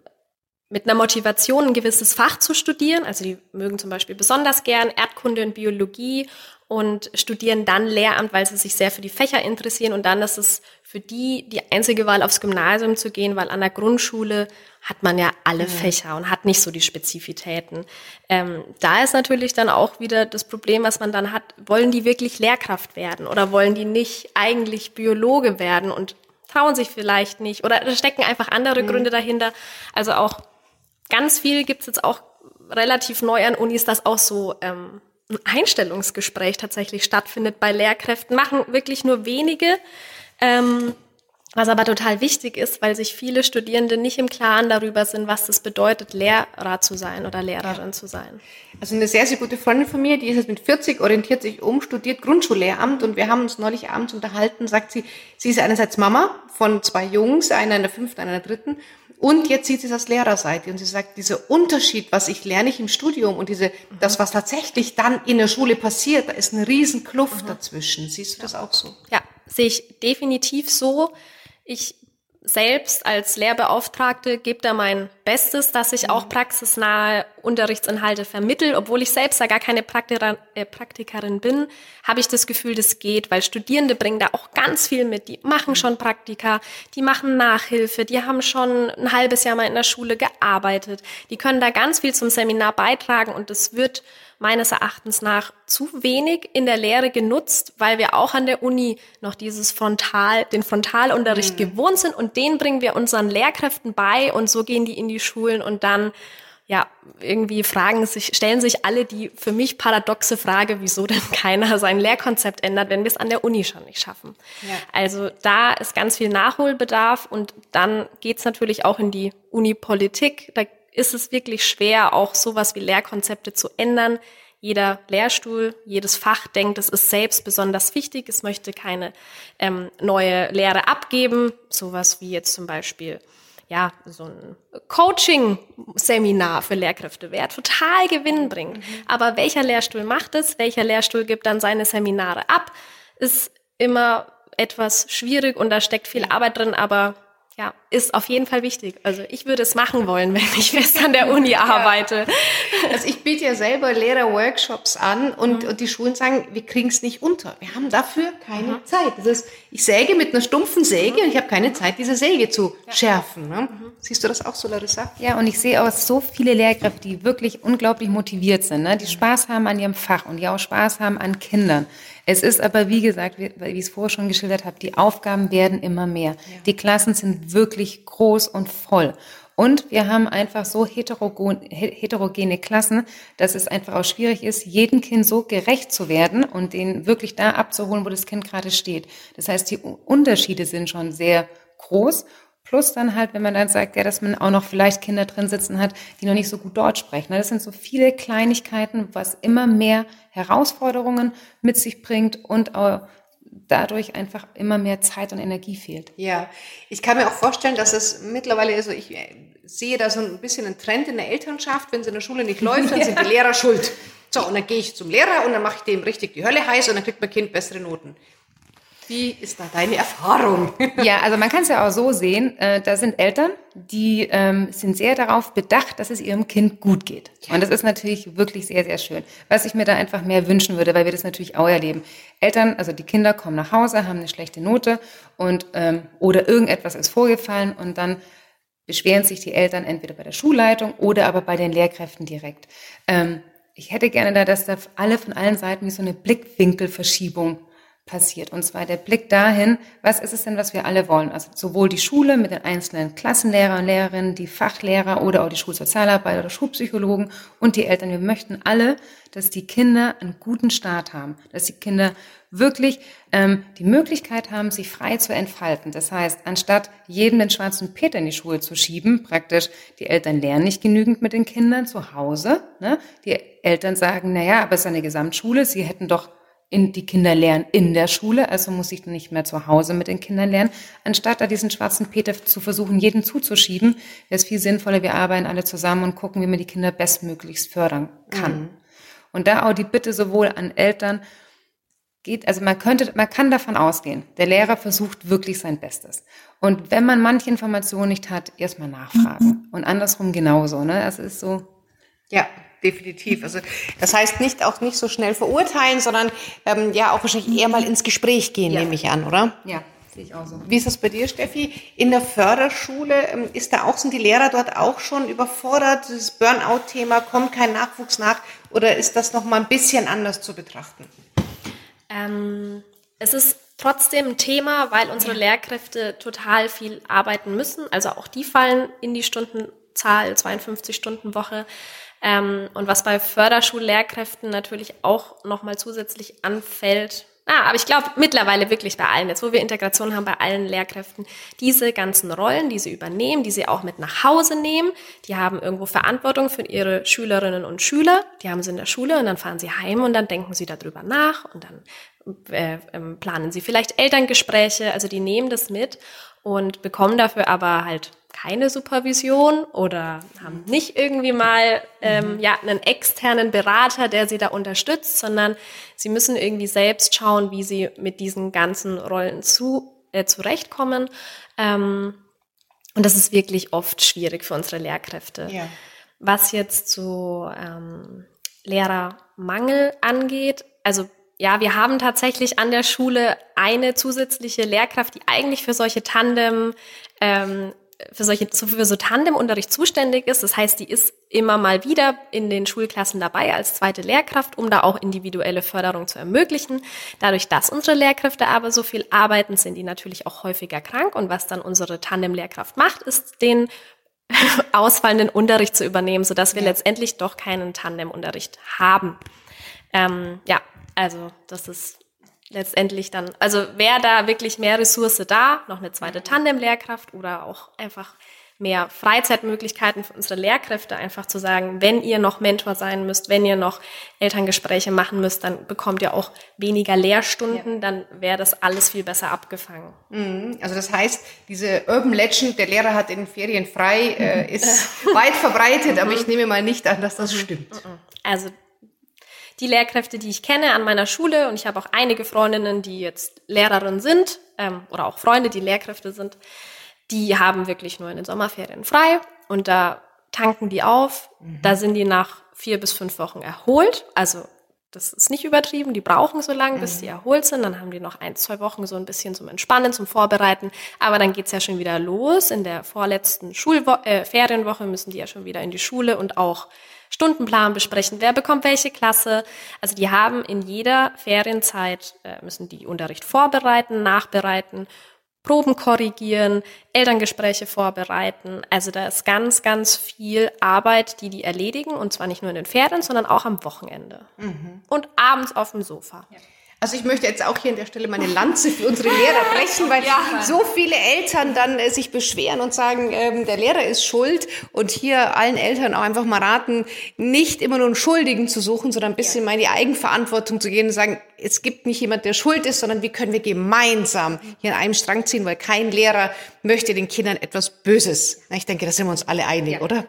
mit einer Motivation, ein gewisses Fach zu studieren. Also die mögen zum Beispiel besonders gern Erdkunde und Biologie und studieren dann Lehramt, weil sie sich sehr für die Fächer interessieren. Und dann ist es für die die einzige Wahl, aufs Gymnasium zu gehen, weil an der Grundschule hat man ja alle mhm. Fächer und hat nicht so die Spezifitäten. Ähm, da ist natürlich dann auch wieder das Problem, was man dann hat, wollen die wirklich Lehrkraft werden oder wollen die nicht eigentlich Biologe werden und trauen sich vielleicht nicht oder da stecken einfach andere mhm. Gründe dahinter. Also auch ganz viel gibt es jetzt auch relativ neu an Unis, dass auch so ähm, ein Einstellungsgespräch tatsächlich stattfindet bei Lehrkräften. Machen wirklich nur wenige. Ähm, was aber total wichtig ist, weil sich viele Studierende nicht im Klaren darüber sind, was das bedeutet, Lehrer zu sein oder Lehrerin zu sein. Also eine sehr, sehr gute Freundin von mir, die ist jetzt mit 40, orientiert sich um, studiert Grundschullehramt und wir haben uns neulich abends unterhalten, sagt sie, sie ist einerseits Mama von zwei Jungs, einer in der fünften, einer in der dritten und jetzt sieht sie das Lehrerseite und sie sagt, dieser Unterschied, was ich lerne ich im Studium und diese, mhm. das, was tatsächlich dann in der Schule passiert, da ist eine riesen Kluft mhm. dazwischen. Siehst du das auch so? Ja, sehe ich definitiv so. Ich selbst als Lehrbeauftragte gebe da mein Bestes, dass ich auch mhm. praxisnahe Unterrichtsinhalte vermittel. Obwohl ich selbst da gar keine Praktikerin, äh, Praktikerin bin, habe ich das Gefühl, das geht, weil Studierende bringen da auch ganz viel mit. Die machen schon Praktika, die machen Nachhilfe, die haben schon ein halbes Jahr mal in der Schule gearbeitet. Die können da ganz viel zum Seminar beitragen und das wird meines Erachtens nach zu wenig in der Lehre genutzt, weil wir auch an der Uni noch dieses Frontal, den Frontalunterricht mhm. gewohnt sind und den bringen wir unseren Lehrkräften bei und so gehen die in die Schulen und dann ja, irgendwie fragen sich, stellen sich alle die für mich paradoxe Frage, wieso denn keiner sein Lehrkonzept ändert, wenn wir es an der Uni schon nicht schaffen. Ja. Also da ist ganz viel Nachholbedarf und dann geht's natürlich auch in die Uni-Politik. Da ist es wirklich schwer, auch sowas wie Lehrkonzepte zu ändern. Jeder Lehrstuhl, jedes Fach denkt, es ist selbst besonders wichtig. Es möchte keine ähm, neue Lehre abgeben. Sowas wie jetzt zum Beispiel ja, so ein Coaching-Seminar für Lehrkräfte wäre total gewinnbringend. Mhm. Aber welcher Lehrstuhl macht es? Welcher Lehrstuhl gibt dann seine Seminare ab? Ist immer etwas schwierig und da steckt viel Arbeit drin, aber ja, ist auf jeden Fall wichtig. Also ich würde es machen wollen, wenn ich fest an der Uni arbeite. Ja. Also ich biete ja selber Lehrer-Workshops an und, mhm. und die Schulen sagen, wir kriegen es nicht unter. Wir haben dafür keine mhm. Zeit. Das heißt, ich säge mit einer stumpfen Säge mhm. und ich habe keine Zeit, diese Säge zu ja. schärfen. Ne? Mhm. Siehst du das auch so, Larissa? Ja, und ich sehe auch so viele Lehrkräfte, die wirklich unglaublich motiviert sind, ne? die Spaß haben an ihrem Fach und die auch Spaß haben an Kindern. Es ist aber, wie gesagt, wie, wie ich es vorher schon geschildert habe, die Aufgaben werden immer mehr. Ja. Die Klassen sind wirklich groß und voll. Und wir haben einfach so heterogene Klassen, dass es einfach auch schwierig ist, jedem Kind so gerecht zu werden und den wirklich da abzuholen, wo das Kind gerade steht. Das heißt, die Unterschiede sind schon sehr groß. Plus dann halt, wenn man dann sagt, ja, dass man auch noch vielleicht Kinder drin sitzen hat, die noch nicht so gut Deutsch sprechen. Das sind so viele Kleinigkeiten, was immer mehr Herausforderungen mit sich bringt und auch dadurch einfach immer mehr Zeit und Energie fehlt. Ja, ich kann mir auch vorstellen, dass es mittlerweile, also ich äh, sehe da so ein bisschen einen Trend in der Elternschaft, wenn es in der Schule nicht läuft, dann ja. sind die Lehrer schuld. So, und dann gehe ich zum Lehrer und dann mache ich dem richtig die Hölle heiß und dann kriegt mein Kind bessere Noten. Wie ist da deine Erfahrung? Ja, also man kann es ja auch so sehen, äh, da sind Eltern, die ähm, sind sehr darauf bedacht, dass es ihrem Kind gut geht. Und das ist natürlich wirklich sehr, sehr schön. Was ich mir da einfach mehr wünschen würde, weil wir das natürlich auch erleben. Eltern, also die Kinder kommen nach Hause, haben eine schlechte Note und ähm, oder irgendetwas ist vorgefallen und dann beschweren sich die Eltern entweder bei der Schulleitung oder aber bei den Lehrkräften direkt. Ähm, ich hätte gerne da, dass da alle von allen Seiten wie so eine Blickwinkelverschiebung passiert. Und zwar der Blick dahin, was ist es denn, was wir alle wollen? Also sowohl die Schule mit den einzelnen Klassenlehrer und Lehrerinnen, die Fachlehrer oder auch die Schulsozialarbeiter oder Schulpsychologen und die Eltern. Wir möchten alle, dass die Kinder einen guten Start haben, dass die Kinder wirklich ähm, die Möglichkeit haben, sich frei zu entfalten. Das heißt, anstatt jedem den schwarzen Peter in die Schuhe zu schieben, praktisch die Eltern lernen nicht genügend mit den Kindern zu Hause. Ne? Die Eltern sagen, na ja, aber es ist eine Gesamtschule, sie hätten doch in die Kinder lernen in der Schule, also muss ich nicht mehr zu Hause mit den Kindern lernen. Anstatt da diesen schwarzen Peter zu versuchen, jeden zuzuschieben, wäre es viel sinnvoller, wir arbeiten alle zusammen und gucken, wie man die Kinder bestmöglichst fördern kann. Mhm. Und da auch die Bitte sowohl an Eltern geht, also man könnte, man kann davon ausgehen, der Lehrer versucht wirklich sein Bestes. Und wenn man manche Informationen nicht hat, erstmal nachfragen. Mhm. Und andersrum genauso, ne? Das ist so. Ja, definitiv. Also das heißt nicht auch nicht so schnell verurteilen, sondern ähm, ja auch wahrscheinlich eher mal ins Gespräch gehen, ja. nehme ich an, oder? Ja. sehe ich auch so. Wie ist das bei dir, Steffi? In der Förderschule ähm, ist da auch, sind die Lehrer dort auch schon überfordert? Das Burnout-Thema, kommt kein Nachwuchs nach? Oder ist das noch mal ein bisschen anders zu betrachten? Ähm, es ist trotzdem ein Thema, weil unsere ja. Lehrkräfte total viel arbeiten müssen. Also auch die fallen in die Stundenzahl, 52 Stunden Woche. Ähm, und was bei Förderschullehrkräften natürlich auch nochmal zusätzlich anfällt, Ah, aber ich glaube mittlerweile wirklich bei allen, jetzt wo wir Integration haben, bei allen Lehrkräften, diese ganzen Rollen, die sie übernehmen, die sie auch mit nach Hause nehmen, die haben irgendwo Verantwortung für ihre Schülerinnen und Schüler, die haben sie in der Schule und dann fahren sie heim und dann denken sie darüber nach und dann äh, ähm, planen sie vielleicht Elterngespräche, also die nehmen das mit und bekommen dafür aber halt keine Supervision oder haben nicht irgendwie mal ähm, mhm. ja einen externen Berater, der sie da unterstützt, sondern sie müssen irgendwie selbst schauen, wie sie mit diesen ganzen Rollen zu äh, zurechtkommen. Ähm, und das ist wirklich oft schwierig für unsere Lehrkräfte. Ja. Was jetzt so ähm, Lehrermangel angeht, also ja, wir haben tatsächlich an der Schule eine zusätzliche Lehrkraft, die eigentlich für solche Tandem ähm, für solche für so Tandemunterricht zuständig ist. Das heißt, die ist immer mal wieder in den Schulklassen dabei als zweite Lehrkraft, um da auch individuelle Förderung zu ermöglichen. Dadurch, dass unsere Lehrkräfte aber so viel arbeiten, sind die natürlich auch häufiger krank. Und was dann unsere Tandemlehrkraft macht, ist den ausfallenden Unterricht zu übernehmen, sodass wir ja. letztendlich doch keinen Tandem-Unterricht haben. Ähm, ja, also das ist letztendlich dann, also wäre da wirklich mehr Ressource da, noch eine zweite Tandem-Lehrkraft oder auch einfach mehr Freizeitmöglichkeiten für unsere Lehrkräfte, einfach zu sagen, wenn ihr noch Mentor sein müsst, wenn ihr noch Elterngespräche machen müsst, dann bekommt ihr auch weniger Lehrstunden, ja. dann wäre das alles viel besser abgefangen. Mhm. Also das heißt, diese Urban Legend, der Lehrer hat in Ferien frei, äh, ist weit verbreitet, aber ich nehme mal nicht an, dass das mhm. stimmt. Mhm. Also die Lehrkräfte, die ich kenne an meiner Schule, und ich habe auch einige Freundinnen, die jetzt Lehrerin sind, ähm, oder auch Freunde, die Lehrkräfte sind, die haben wirklich nur in den Sommerferien frei und da tanken die auf. Mhm. Da sind die nach vier bis fünf Wochen erholt. Also das ist nicht übertrieben, die brauchen so lange, bis mhm. sie erholt sind. Dann haben die noch ein, zwei Wochen so ein bisschen zum Entspannen, zum Vorbereiten. Aber dann geht's ja schon wieder los. In der vorletzten Schulwo äh, Ferienwoche müssen die ja schon wieder in die Schule und auch Stundenplan besprechen, wer bekommt welche Klasse. Also die haben in jeder Ferienzeit, äh, müssen die Unterricht vorbereiten, nachbereiten Proben korrigieren, Elterngespräche vorbereiten. Also da ist ganz, ganz viel Arbeit, die die erledigen und zwar nicht nur in den Ferien, sondern auch am Wochenende mhm. und abends auf dem Sofa. Ja. Also ich möchte jetzt auch hier an der Stelle meine Lanze für unsere Lehrer brechen, weil ja. so viele Eltern dann äh, sich beschweren und sagen, ähm, der Lehrer ist schuld und hier allen Eltern auch einfach mal raten, nicht immer nur einen Schuldigen zu suchen, sondern ein bisschen ja. mal in die Eigenverantwortung zu gehen und sagen, es gibt nicht jemand, der schuld ist, sondern wie können wir gemeinsam hier an einem Strang ziehen, weil kein Lehrer möchte den Kindern etwas Böses. Ich denke, da sind wir uns alle einig, ja, oder?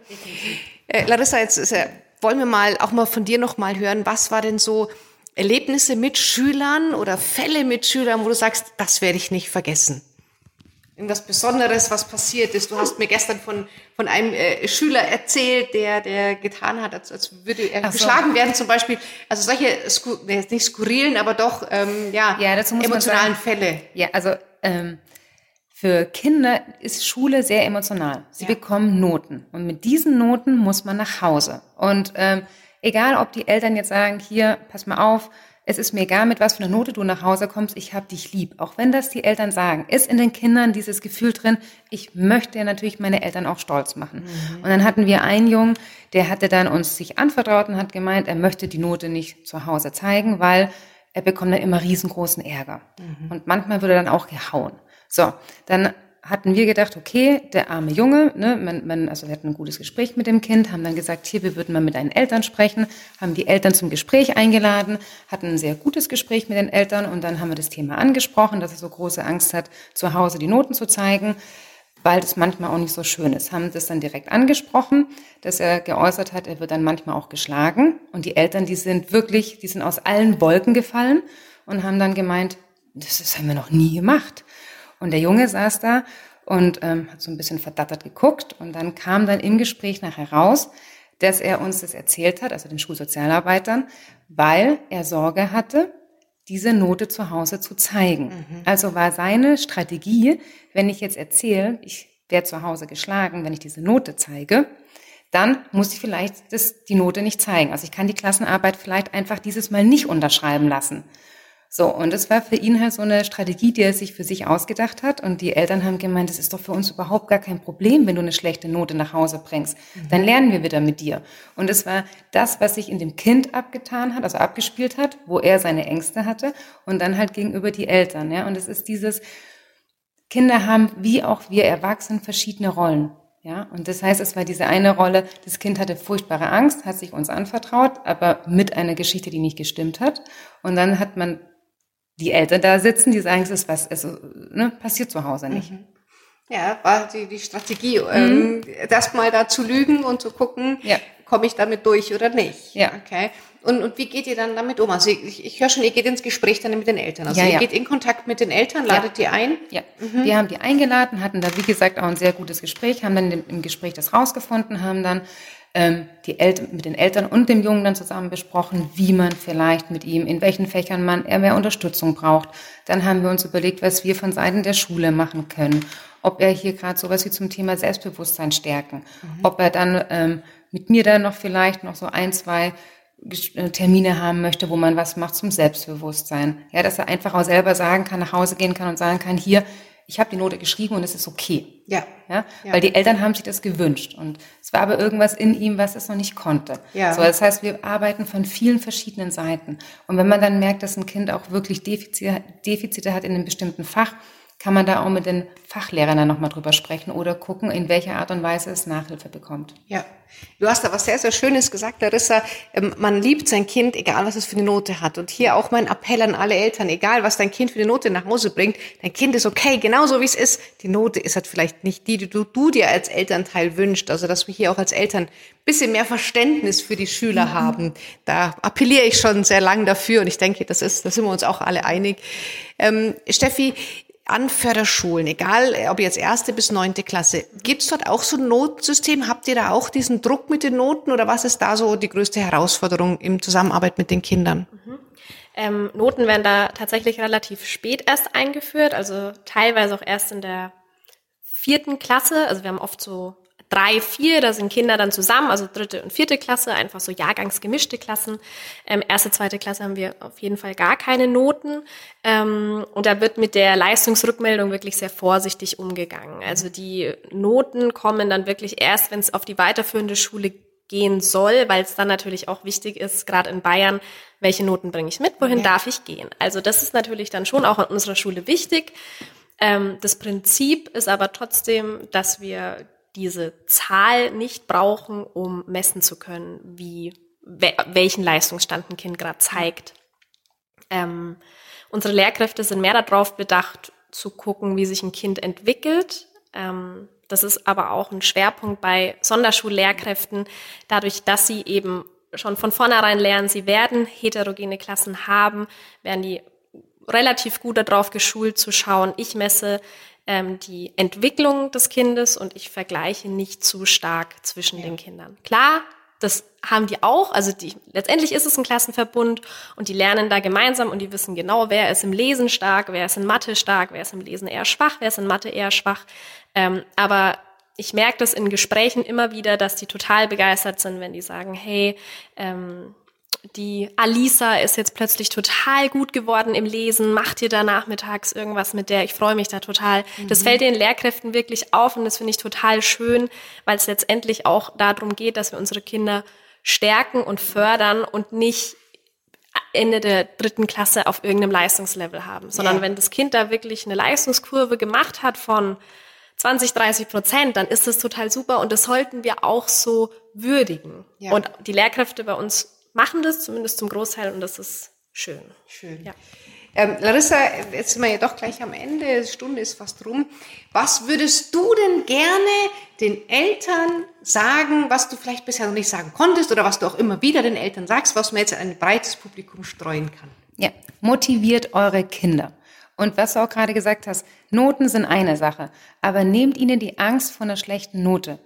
Äh, Larissa, jetzt ist, äh, wollen wir mal auch mal von dir noch mal hören, was war denn so Erlebnisse mit Schülern oder Fälle mit Schülern, wo du sagst, das werde ich nicht vergessen? Irgendwas Besonderes, was passiert ist. Du hast mir gestern von, von einem äh, Schüler erzählt, der, der getan hat, als, als würde er so. geschlagen werden zum Beispiel. Also solche, sku nicht skurrilen, aber doch ähm, ja, ja emotionalen Fälle. Ja, also ähm, für Kinder ist Schule sehr emotional. Sie ja. bekommen Noten. Und mit diesen Noten muss man nach Hause. Und ähm, Egal, ob die Eltern jetzt sagen, hier, pass mal auf, es ist mir egal, mit was für einer Note du nach Hause kommst, ich hab dich lieb. Auch wenn das die Eltern sagen, ist in den Kindern dieses Gefühl drin, ich möchte ja natürlich meine Eltern auch stolz machen. Mhm. Und dann hatten wir einen Jungen, der hatte dann uns sich anvertraut und hat gemeint, er möchte die Note nicht zu Hause zeigen, weil er bekommt dann immer riesengroßen Ärger. Mhm. Und manchmal würde er dann auch gehauen. So, dann hatten wir gedacht, okay, der arme Junge, ne, man, man, also wir hatten ein gutes Gespräch mit dem Kind, haben dann gesagt, hier, wir würden mal mit deinen Eltern sprechen, haben die Eltern zum Gespräch eingeladen, hatten ein sehr gutes Gespräch mit den Eltern und dann haben wir das Thema angesprochen, dass er so große Angst hat, zu Hause die Noten zu zeigen, weil das manchmal auch nicht so schön ist. Haben das dann direkt angesprochen, dass er geäußert hat, er wird dann manchmal auch geschlagen und die Eltern, die sind wirklich, die sind aus allen Wolken gefallen und haben dann gemeint, das, das haben wir noch nie gemacht. Und der Junge saß da und ähm, hat so ein bisschen verdattert geguckt. Und dann kam dann im Gespräch nachher raus, dass er uns das erzählt hat, also den Schulsozialarbeitern, weil er Sorge hatte, diese Note zu Hause zu zeigen. Mhm. Also war seine Strategie, wenn ich jetzt erzähle, ich werde zu Hause geschlagen, wenn ich diese Note zeige, dann muss ich vielleicht das, die Note nicht zeigen. Also ich kann die Klassenarbeit vielleicht einfach dieses Mal nicht unterschreiben lassen. So, und es war für ihn halt so eine Strategie, die er sich für sich ausgedacht hat. Und die Eltern haben gemeint, das ist doch für uns überhaupt gar kein Problem, wenn du eine schlechte Note nach Hause bringst. Mhm. Dann lernen wir wieder mit dir. Und es war das, was sich in dem Kind abgetan hat, also abgespielt hat, wo er seine Ängste hatte und dann halt gegenüber die Eltern. Ja, und es ist dieses, Kinder haben, wie auch wir Erwachsenen, verschiedene Rollen. Ja, und das heißt, es war diese eine Rolle, das Kind hatte furchtbare Angst, hat sich uns anvertraut, aber mit einer Geschichte, die nicht gestimmt hat. Und dann hat man die Eltern da sitzen, die sagen, es ist was, also, ne, passiert zu Hause nicht. Mhm. Ja, war die, die Strategie, mhm. ähm, das mal da zu lügen und zu gucken, ja. komme ich damit durch oder nicht. Ja. Okay. Und, und wie geht ihr dann damit um? Also ich, ich höre schon, ihr geht ins Gespräch dann mit den Eltern. Also ja, ihr ja. geht in Kontakt mit den Eltern, ladet ja. die ein? Ja, mhm. wir haben die eingeladen, hatten da wie gesagt auch ein sehr gutes Gespräch, haben dann im Gespräch das rausgefunden, haben dann die Eltern, mit den Eltern und dem Jungen dann zusammen besprochen, wie man vielleicht mit ihm, in welchen Fächern man er mehr Unterstützung braucht. Dann haben wir uns überlegt, was wir von Seiten der Schule machen können. Ob er hier gerade sowas wie zum Thema Selbstbewusstsein stärken. Mhm. Ob er dann ähm, mit mir dann noch vielleicht noch so ein, zwei äh, Termine haben möchte, wo man was macht zum Selbstbewusstsein. Ja, dass er einfach auch selber sagen kann, nach Hause gehen kann und sagen kann, hier, ich habe die Note geschrieben und es ist okay. Ja. ja. Ja? Weil die Eltern haben sich das gewünscht und es war aber irgendwas in ihm, was es noch nicht konnte. Ja. So, das heißt, wir arbeiten von vielen verschiedenen Seiten. Und wenn man dann merkt, dass ein Kind auch wirklich Defizite, Defizite hat in einem bestimmten Fach, kann man da auch mit den Fachlehrern dann nochmal drüber sprechen oder gucken, in welcher Art und Weise es Nachhilfe bekommt. Ja, du hast da was sehr, sehr Schönes gesagt, Larissa. Ähm, man liebt sein Kind, egal was es für eine Note hat. Und hier auch mein Appell an alle Eltern, egal was dein Kind für eine Note nach Hause bringt, dein Kind ist okay, genauso wie es ist. Die Note ist halt vielleicht nicht die, die du, du dir als Elternteil wünschst. Also, dass wir hier auch als Eltern ein bisschen mehr Verständnis für die Schüler mhm. haben. Da appelliere ich schon sehr lang dafür und ich denke, das ist, da sind wir uns auch alle einig. Ähm, Steffi, an Förderschulen, egal ob jetzt erste bis neunte Klasse, gibt's dort auch so ein Notsystem? Habt ihr da auch diesen Druck mit den Noten oder was ist da so die größte Herausforderung im Zusammenarbeit mit den Kindern? Mhm. Ähm, Noten werden da tatsächlich relativ spät erst eingeführt, also teilweise auch erst in der vierten Klasse. Also wir haben oft so drei, vier, da sind Kinder dann zusammen, also dritte und vierte Klasse, einfach so jahrgangsgemischte Klassen. Ähm, erste, zweite Klasse haben wir auf jeden Fall gar keine Noten. Ähm, und da wird mit der Leistungsrückmeldung wirklich sehr vorsichtig umgegangen. Also die Noten kommen dann wirklich erst, wenn es auf die weiterführende Schule gehen soll, weil es dann natürlich auch wichtig ist, gerade in Bayern, welche Noten bringe ich mit, wohin ja. darf ich gehen. Also das ist natürlich dann schon auch an unserer Schule wichtig. Ähm, das Prinzip ist aber trotzdem, dass wir diese Zahl nicht brauchen, um messen zu können, wie welchen Leistungsstand ein Kind gerade zeigt. Ähm, unsere Lehrkräfte sind mehr darauf bedacht, zu gucken, wie sich ein Kind entwickelt. Ähm, das ist aber auch ein Schwerpunkt bei Sonderschullehrkräften, dadurch, dass sie eben schon von vornherein lernen, sie werden heterogene Klassen haben, werden die relativ gut darauf geschult zu schauen, ich messe ähm, die Entwicklung des Kindes und ich vergleiche nicht zu stark zwischen ja. den Kindern. Klar, das haben die auch. Also die, letztendlich ist es ein Klassenverbund und die lernen da gemeinsam und die wissen genau, wer ist im Lesen stark, wer ist in Mathe stark, wer ist im Lesen eher schwach, wer ist in Mathe eher schwach. Ähm, aber ich merke das in Gesprächen immer wieder, dass die total begeistert sind, wenn die sagen, hey, ähm, die Alisa ist jetzt plötzlich total gut geworden im Lesen, macht ihr da nachmittags irgendwas mit der, ich freue mich da total. Mhm. Das fällt den Lehrkräften wirklich auf und das finde ich total schön, weil es letztendlich auch darum geht, dass wir unsere Kinder stärken und fördern und nicht Ende der dritten Klasse auf irgendeinem Leistungslevel haben, sondern ja. wenn das Kind da wirklich eine Leistungskurve gemacht hat von 20, 30 Prozent, dann ist das total super und das sollten wir auch so würdigen. Ja. Und die Lehrkräfte bei uns machen das, zumindest zum Großteil, und das ist schön. Schön. Ja. Ähm, Larissa, jetzt sind wir ja doch gleich am Ende, die Stunde ist fast rum. Was würdest du denn gerne den Eltern sagen, was du vielleicht bisher noch nicht sagen konntest oder was du auch immer wieder den Eltern sagst, was man jetzt an ein breites Publikum streuen kann? Ja, motiviert eure Kinder. Und was du auch gerade gesagt hast, Noten sind eine Sache, aber nehmt ihnen die Angst vor einer schlechten Note.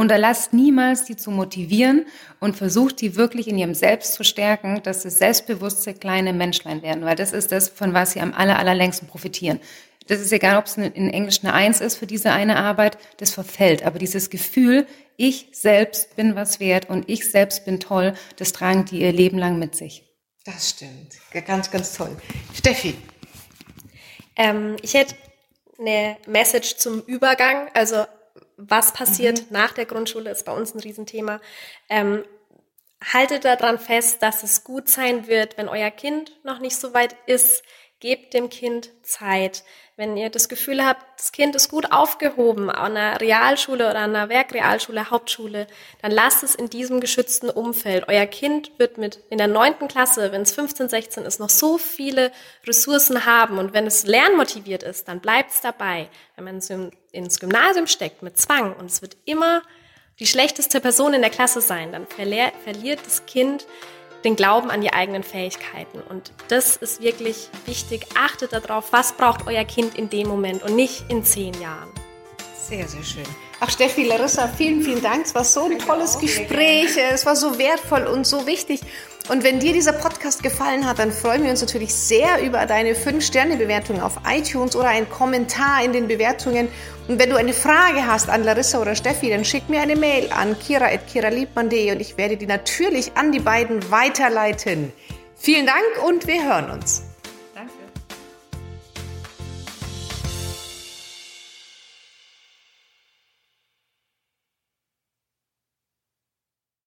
Unterlasst niemals, die zu motivieren und versucht, die wirklich in ihrem Selbst zu stärken, dass sie selbstbewusste kleine Menschlein werden, weil das ist das, von was sie am aller, allerlängsten profitieren. Das ist egal, ob es in Englisch eine Eins ist für diese eine Arbeit, das verfällt. Aber dieses Gefühl, ich selbst bin was wert und ich selbst bin toll, das tragen die ihr Leben lang mit sich. Das stimmt. Ganz, ganz toll. Steffi. Ähm, ich hätte eine Message zum Übergang. Also was passiert mhm. nach der Grundschule, ist bei uns ein Riesenthema. Ähm, haltet daran fest, dass es gut sein wird, wenn euer Kind noch nicht so weit ist. Gebt dem Kind Zeit. Wenn ihr das Gefühl habt, das Kind ist gut aufgehoben an einer Realschule oder an einer Werkrealschule, Hauptschule, dann lasst es in diesem geschützten Umfeld. Euer Kind wird mit in der neunten Klasse, wenn es 15, 16 ist, noch so viele Ressourcen haben. Und wenn es lernmotiviert ist, dann bleibt es dabei. Wenn man es ins Gymnasium steckt mit Zwang und es wird immer die schlechteste Person in der Klasse sein, dann verliert das Kind den Glauben an die eigenen Fähigkeiten. Und das ist wirklich wichtig. Achtet darauf, was braucht euer Kind in dem Moment und nicht in zehn Jahren. Sehr, sehr schön. Ach, Steffi, Larissa, vielen, vielen Dank. Es war so ein tolles Gespräch. Es war so wertvoll und so wichtig. Und wenn dir dieser Podcast gefallen hat, dann freuen wir uns natürlich sehr über deine 5-Sterne-Bewertung auf iTunes oder einen Kommentar in den Bewertungen. Und wenn du eine Frage hast an Larissa oder Steffi, dann schick mir eine Mail an kira.kiraliebmann.de und ich werde die natürlich an die beiden weiterleiten. Vielen Dank und wir hören uns.